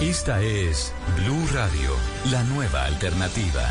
Esta es Blue Radio, la nueva alternativa.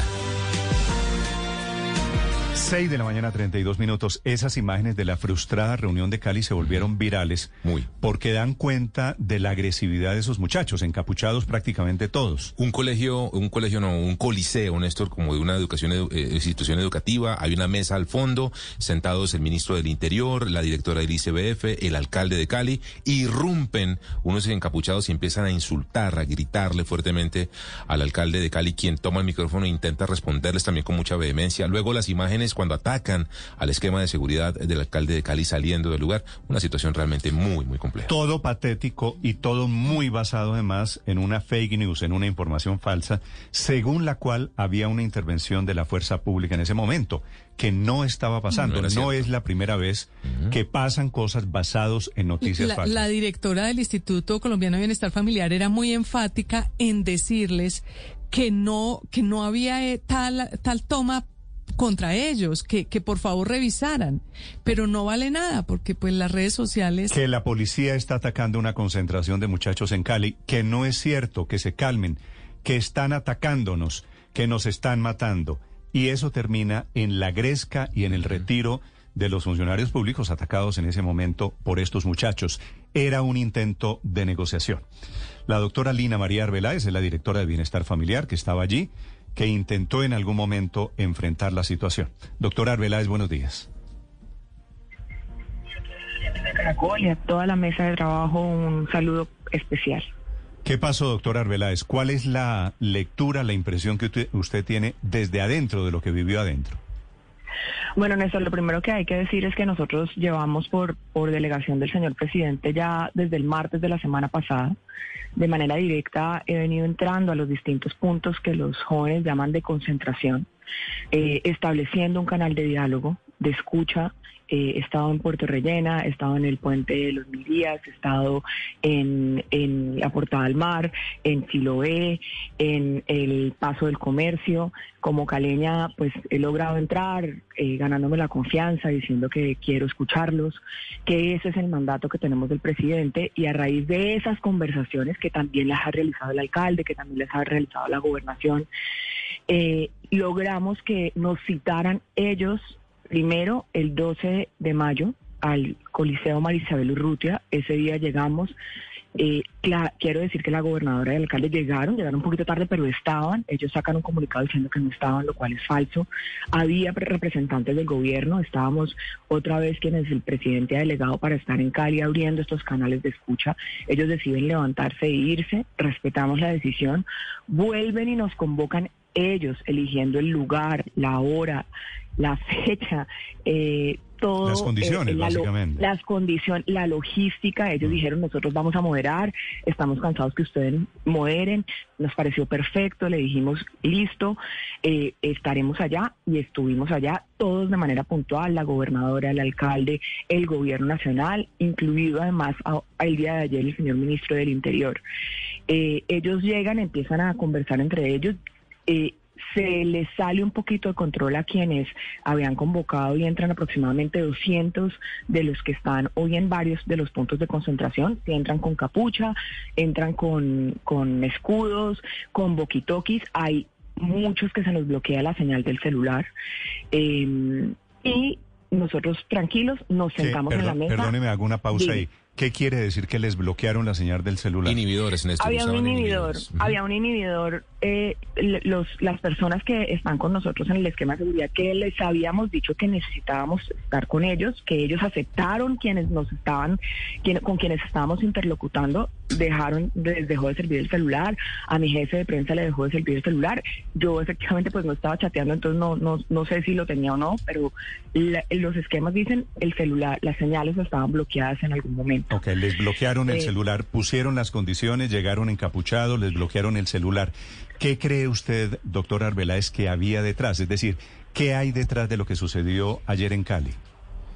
6 de la mañana, 32 minutos. Esas imágenes de la frustrada reunión de Cali se volvieron virales. Muy. Porque dan cuenta de la agresividad de esos muchachos, encapuchados prácticamente todos. Un colegio, un colegio no, un coliseo, Néstor, como de una educación, eh, institución educativa. Hay una mesa al fondo, sentados el ministro del Interior, la directora del ICBF, el alcalde de Cali. Irrumpen unos encapuchados y empiezan a insultar, a gritarle fuertemente al alcalde de Cali, quien toma el micrófono e intenta responderles también con mucha vehemencia. Luego las imágenes cuando atacan al esquema de seguridad del alcalde de Cali saliendo del lugar. Una situación realmente muy, muy compleja. Todo patético y todo muy basado además en una fake news, en una información falsa, según la cual había una intervención de la fuerza pública en ese momento, que no estaba pasando. No, es la primera vez que pasan cosas basadas en noticias falsas. La directora del Instituto Colombiano de Bienestar Familiar era muy enfática en decirles que no, que no había eh, tal, tal toma contra ellos, que, que por favor revisaran, pero no vale nada porque pues las redes sociales... Que la policía está atacando una concentración de muchachos en Cali, que no es cierto, que se calmen, que están atacándonos, que nos están matando. Y eso termina en la gresca y en el retiro de los funcionarios públicos atacados en ese momento por estos muchachos. Era un intento de negociación. La doctora Lina María Arbeláez es la directora de Bienestar Familiar que estaba allí que intentó en algún momento enfrentar la situación. Doctora Arbeláez, buenos días. Caracol y a toda la mesa de trabajo un saludo especial. ¿Qué pasó, doctora Arbeláez? ¿Cuál es la lectura, la impresión que usted, tiene desde adentro de lo que vivió adentro? Bueno, Néstor, lo primero que hay que decir es que nosotros llevamos por, por delegación del señor presidente ya desde el martes de la semana pasada. De manera directa he venido entrando a los distintos puntos que los jóvenes llaman de concentración, eh, estableciendo un canal de diálogo, de escucha. Eh, he estado en Puerto Rellena, he estado en el puente de los Mirías, he estado en, la Portada del Mar, en Siloé, en el Paso del Comercio. Como caleña, pues he logrado entrar, eh, ganándome la confianza, diciendo que quiero escucharlos, que ese es el mandato que tenemos del presidente y a raíz de esas conversaciones que también las ha realizado el alcalde, que también les ha realizado la gobernación, eh, logramos que nos citaran ellos Primero, el 12 de mayo, al Coliseo Marisabel Urrutia. Ese día llegamos. Eh, quiero decir que la gobernadora y el alcalde llegaron, llegaron un poquito tarde, pero estaban. Ellos sacan un comunicado diciendo que no estaban, lo cual es falso. Había representantes del gobierno, estábamos otra vez quienes el presidente ha delegado para estar en Cali abriendo estos canales de escucha. Ellos deciden levantarse e irse, respetamos la decisión, vuelven y nos convocan ellos, eligiendo el lugar, la hora, la fecha, eh, todo. Las condiciones, eh, básicamente. Las condiciones, la logística. Ellos mm. dijeron, nosotros vamos a moderar, estamos cansados que ustedes moderen. Nos pareció perfecto, le dijimos, listo, eh, estaremos allá y estuvimos allá todos de manera puntual, la gobernadora, el alcalde, el gobierno nacional, incluido además el día de ayer el señor ministro del Interior. ellos llegan, empiezan a conversar entre ellos. Eh, se les sale un poquito de control a quienes habían convocado y entran aproximadamente 200 de los que están hoy en varios de los puntos de concentración. entran con capucha, entran con, con escudos, con boquitoquis. Hay muchos que se nos bloquea la señal del celular. Eh, y nosotros tranquilos nos sentamos en la mesa. Perdóneme, hago una pausa ahí. ¿Qué quiere decir que les bloquearon la señal del celular? Inhibidores, en este Había un inhibidor, había un inhibidor. Eh, los, las personas que están con nosotros en el esquema de seguridad, que les habíamos dicho que necesitábamos estar con ellos, que ellos aceptaron quienes nos estaban, con quienes estábamos interlocutando, dejaron, les dejó de servir el celular. A mi jefe de prensa le dejó de servir el celular. Yo efectivamente pues no estaba chateando, entonces no, no, no sé si lo tenía o no, pero los esquemas dicen el celular, las señales estaban bloqueadas en algún momento. Ok, les bloquearon el celular, pusieron las condiciones, llegaron encapuchados, les bloquearon el celular. ¿Qué cree usted, doctor Arbeláez, que había detrás? Es decir, ¿qué hay detrás de lo que sucedió ayer en Cali?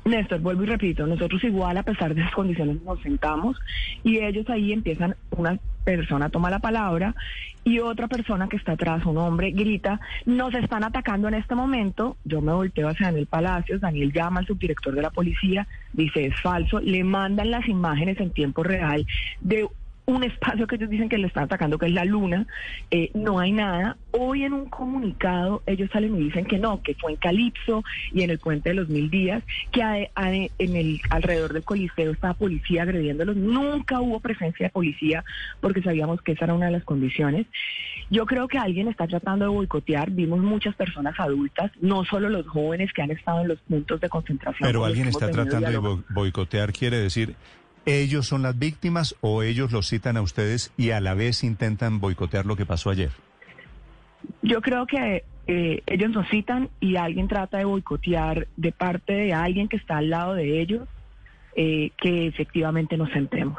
Néstor, vuelvo y repito, nosotros igual a pesar de las condiciones nos sentamos y ellos ahí empiezan, una persona toma la palabra y otra persona que está atrás, un hombre, grita, nos están atacando en este momento, yo me volteo hacia Daniel Palacios, Daniel llama al subdirector de la policía, dice es falso, le mandan las imágenes en tiempo real de un espacio que ellos dicen que le están atacando, que es la luna, eh, no hay nada. Hoy en un comunicado ellos salen y dicen que no, que fue en Calipso y en el puente de los mil días, que en el alrededor del coliseo estaba policía agrediéndolos. Nunca hubo presencia de policía porque sabíamos que esa era una de las condiciones. Yo creo que alguien está tratando de boicotear. Vimos muchas personas adultas, no solo los jóvenes que han estado en los puntos de concentración. Pero alguien está tratando de boicotear, quiere decir ¿Ellos son las víctimas o ellos los citan a ustedes y a la vez intentan boicotear lo que pasó ayer? Yo creo que eh, ellos nos citan y alguien trata de boicotear de parte de alguien que está al lado de ellos eh, que efectivamente nos sentemos.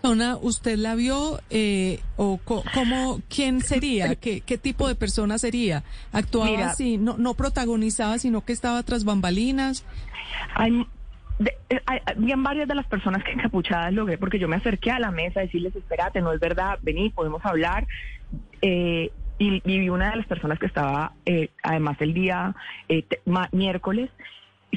persona usted la vio eh, o cómo quién sería qué, qué tipo de persona sería actuaba así no no protagonizaba sino que estaba tras bambalinas hay eh, bien varias de las personas que encapuchadas logré, porque yo me acerqué a la mesa a decirles, espérate, no es verdad, vení, podemos hablar. Eh, y, vi una de las personas que estaba, eh, además el día miércoles,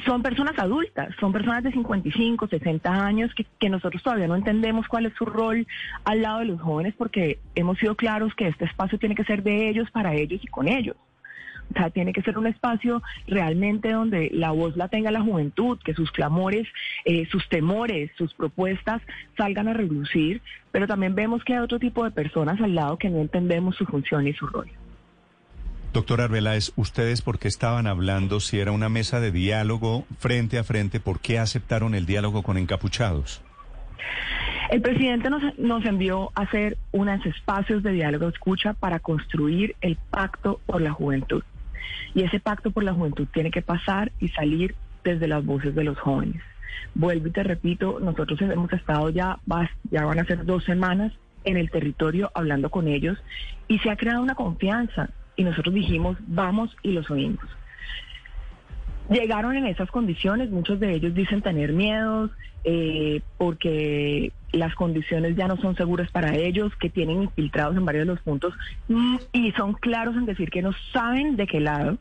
son personas adultas, son personas de 55, 60 años que, nosotros todavía no entendemos cuál es su rol al lado de los jóvenes porque hemos sido claros que este espacio tiene que ser de ellos, para ellos y con ellos. O sea, tiene que ser un espacio realmente donde la voz la tenga la juventud, que sus clamores, eh, sus temores, sus propuestas salgan a relucir, pero también vemos que hay otro tipo de personas al lado que no entendemos su función y su rol. Doctor Arbeláez, ¿ustedes por qué estaban hablando si era una mesa de diálogo frente a frente? ¿Por qué aceptaron el diálogo con encapuchados? El presidente nos, nos envió a hacer unos espacios de diálogo escucha para construir el pacto por la juventud. Y ese pacto por la juventud tiene que pasar y salir desde las voces de los jóvenes. Vuelvo y te repito, nosotros hemos estado ya, ya van a ser dos semanas en el territorio hablando con ellos y se ha creado una confianza y nosotros dijimos, vamos y los oímos. Llegaron en esas condiciones, muchos de ellos dicen tener miedos eh, porque las condiciones ya no son seguras para ellos, que tienen infiltrados en varios de los puntos mm, y son claros en decir que no saben de qué lado.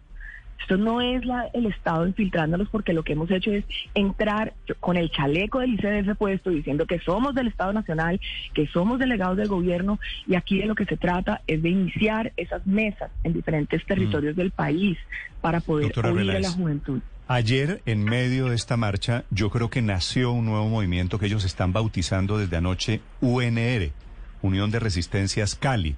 Esto no es el Estado infiltrándolos porque lo que hemos hecho es entrar con el chaleco del ICDF puesto diciendo que somos del Estado Nacional, que somos delegados del gobierno y aquí de lo que se trata es de iniciar esas mesas en diferentes mm. territorios del país para poder oír a la juventud. Ayer, en medio de esta marcha, yo creo que nació un nuevo movimiento que ellos están bautizando desde anoche UNR, Unión de Resistencias Cali.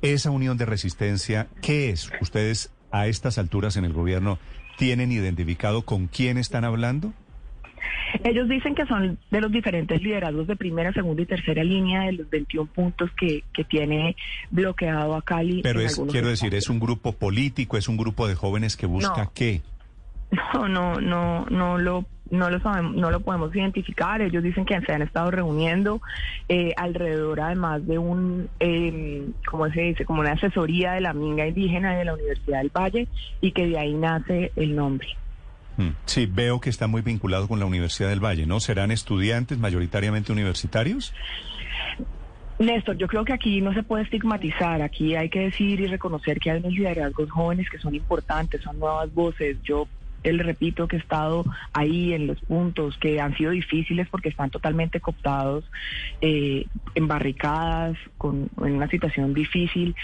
Esa unión de resistencia, ¿qué es? Ustedes a estas alturas en el gobierno tienen identificado con quién están hablando? Ellos dicen que son de los diferentes liderazgos de primera, segunda y tercera línea de los 21 puntos que, que tiene bloqueado a Cali. Pero es, quiero decir, ¿es un grupo político, es un grupo de jóvenes que busca qué? No, no, no, no lo no lo sabemos, no lo podemos identificar. Ellos dicen que se han estado reuniendo eh, alrededor, además de un, eh, ¿cómo se dice? Como una asesoría de la minga indígena de la Universidad del Valle y que de ahí nace el nombre. Mm, sí, veo que está muy vinculado con la Universidad del Valle, ¿no? ¿Serán estudiantes mayoritariamente universitarios? Néstor, yo creo que aquí no se puede estigmatizar, aquí hay que decir y reconocer que hay unos liderazgos jóvenes que son importantes, son nuevas voces. Yo le repito que he estado ahí en los puntos que han sido difíciles porque están totalmente cooptados, eh, en barricadas, con, en una situación difícil.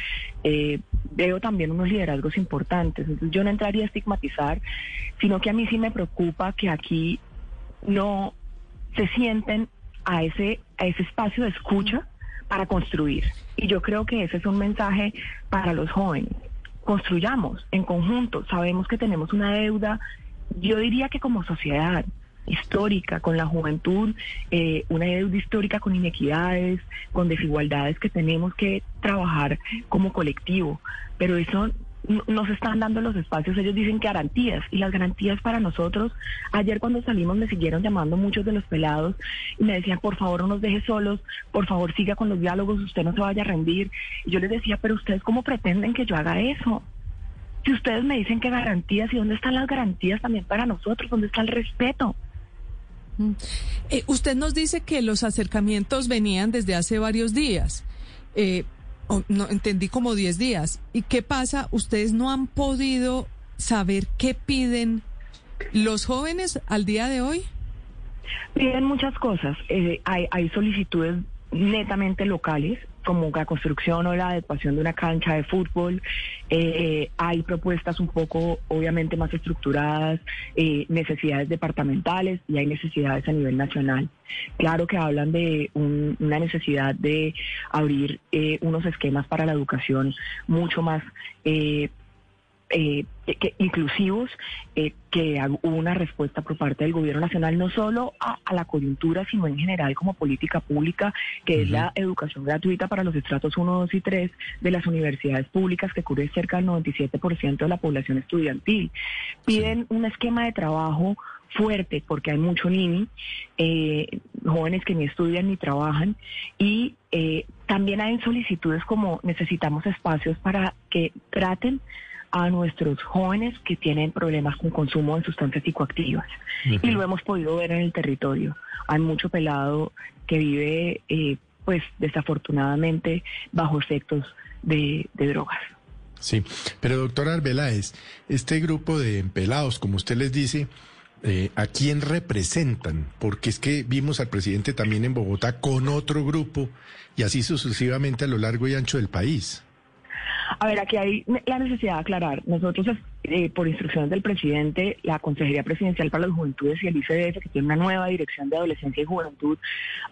Eh, veo también unos liderazgos importantes. Entonces yo no entraría a estigmatizar, sino que a mí sí me preocupa que aquí no se sienten a ese, a ese espacio de escucha para construir. Y yo creo que ese es un mensaje para los jóvenes construyamos en conjunto. Sabemos que tenemos una deuda, yo diría que como sociedad histórica con la juventud, eh, una deuda histórica con inequidades, con desigualdades que tenemos que trabajar como colectivo, pero eso no se están dando los espacios, ellos dicen garantías y las garantías para nosotros, ayer cuando salimos me siguieron llamando muchos de los pelados y me decían por favor no nos deje solos, por favor siga con los diálogos, usted no se vaya a rendir. Y yo les decía, pero ustedes cómo pretenden que yo haga eso? Si ustedes me dicen que garantías, ¿y dónde están las garantías también para nosotros? ¿Dónde está el respeto? Mm. Eh, usted nos dice que los acercamientos venían desde hace varios días. Eh, no entendí como 10 días. ¿Y qué pasa? ¿Ustedes no han podido saber qué piden los jóvenes al día de hoy? Piden muchas cosas. Eh, hay, hay solicitudes netamente locales, como la construcción o la adecuación de una cancha de fútbol. Eh, hay propuestas un poco, obviamente, más estructuradas, eh, necesidades departamentales y hay necesidades a nivel nacional. Claro que hablan de un- una necesidad de abrir eh, unos esquemas para la educación mucho más eh, que, inclusivos, eh, que hubo una respuesta por parte del gobierno nacional, no solo a, a la coyuntura, sino en general como política pública, que es la educación gratuita para los estratos 1, 2 y 3 de las universidades públicas, que cubre cerca del 97% de la población estudiantil. Piden un esquema de trabajo fuerte porque hay mucho NINI, eh, jóvenes que ni estudian ni trabajan y eh, también hay solicitudes como necesitamos espacios para que traten a nuestros jóvenes que tienen problemas con consumo de sustancias psicoactivas. Y lo hemos podido ver en el territorio. Hay mucho pelado que vive, eh, pues desafortunadamente, bajo efectos de, de drogas. Sí, pero doctora Arbeláez, este grupo de pelados, como usted les dice, eh, ¿a quién representan? Porque es que vimos al presidente también en Bogotá con otro grupo y así sucesivamente a lo largo y ancho del país. A ver, aquí hay la necesidad de aclarar. Nosotros, eh, por instrucciones del presidente, la Consejería Presidencial para las Juventudes y el ICDF, que tiene una nueva dirección de adolescencia y juventud,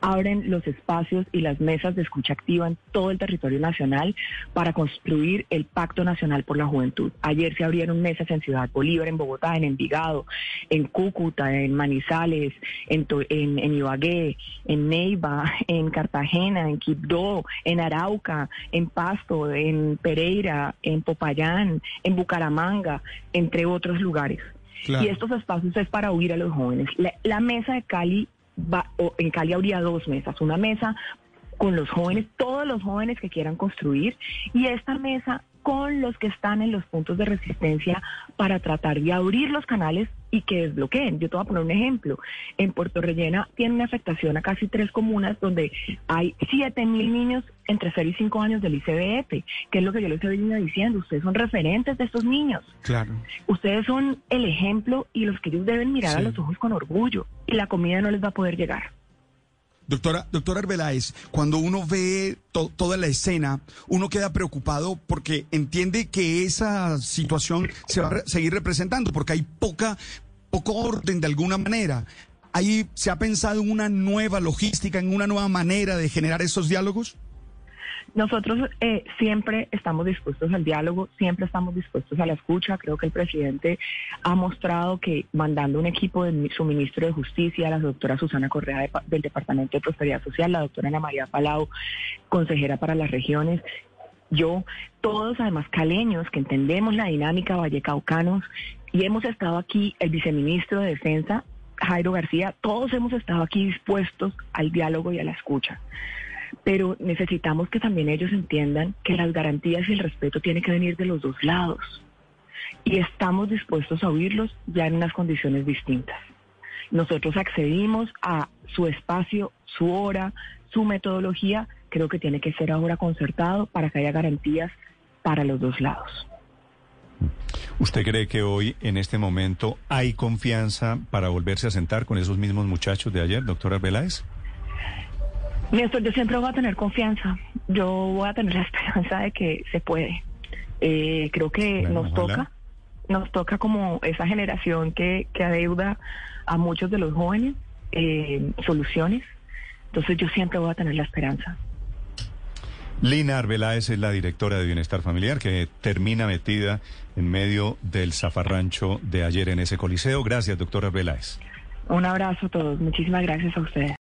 abren los espacios y las mesas de escucha activa en todo el territorio nacional para construir el Pacto Nacional por la Juventud. Ayer se abrieron mesas en Ciudad Bolívar, en Bogotá, en Envigado, en Cúcuta, en Manizales, en, en, en Ibagué, en Neiva, en Cartagena, en Quibdó, en Arauca, en Pasto, en Pereira, en Popayán, en Bucaramanga, entre otros lugares. Claro. Y estos espacios es para oír a los jóvenes. La, la mesa de Cali, va, o en Cali habría dos mesas. Una mesa con los jóvenes, todos los jóvenes que quieran construir, y esta mesa con los que están en los puntos de resistencia para tratar de abrir los canales y que desbloqueen. Yo te voy a poner un ejemplo. En Puerto Rellena tiene una afectación a casi tres comunas donde hay 7 mil niños entre 0 y 5 años del ICBF, que es lo que yo les he venido diciendo. Ustedes son referentes de estos niños. Claro. Ustedes son el ejemplo y los que ellos deben mirar a los ojos con orgullo. Y la comida no les va a poder llegar. Doctora, doctora Arbeláez, cuando uno ve to- toda la escena, uno queda preocupado porque entiende que esa situación se va a re- seguir representando, porque hay poca, poco orden de alguna manera. ¿Ahí se ha pensado en una nueva logística, en una nueva manera de generar esos diálogos? Nosotros eh, siempre estamos dispuestos al diálogo, siempre estamos dispuestos a la escucha. Creo que el presidente ha mostrado que mandando un equipo de su ministro de Justicia, la doctora Susana Correa del Departamento de Prosperidad Social, la doctora Ana María Palau, consejera para las regiones, yo, todos además caleños que entendemos la dinámica vallecaucanos y hemos estado aquí, el viceministro de Defensa, Jairo García, todos hemos estado aquí dispuestos al diálogo y a la escucha. Pero necesitamos que también ellos entiendan que las garantías y el respeto tienen que venir de los dos lados. Y estamos dispuestos a oírlos ya en unas condiciones distintas. Nosotros accedimos a su espacio, su hora, su metodología. Creo que tiene que ser ahora concertado para que haya garantías para los dos lados. ¿Usted cree que hoy, en este momento, hay confianza para volverse a sentar con esos mismos muchachos de ayer, doctora Arbeláez? Néstor, yo siempre voy a tener confianza. Yo voy a tener la esperanza de que se puede. Eh, creo que Bueno, nos ojalá. toca, nos toca como esa generación que, que adeuda a muchos de los jóvenes eh, soluciones. Entonces yo siempre voy a tener la esperanza. Lina Arbeláez es la directora de Bienestar Familiar que termina metida en medio del zafarrancho de ayer en ese coliseo. Gracias, doctora Arbeláez. Un abrazo a todos. Muchísimas gracias a ustedes.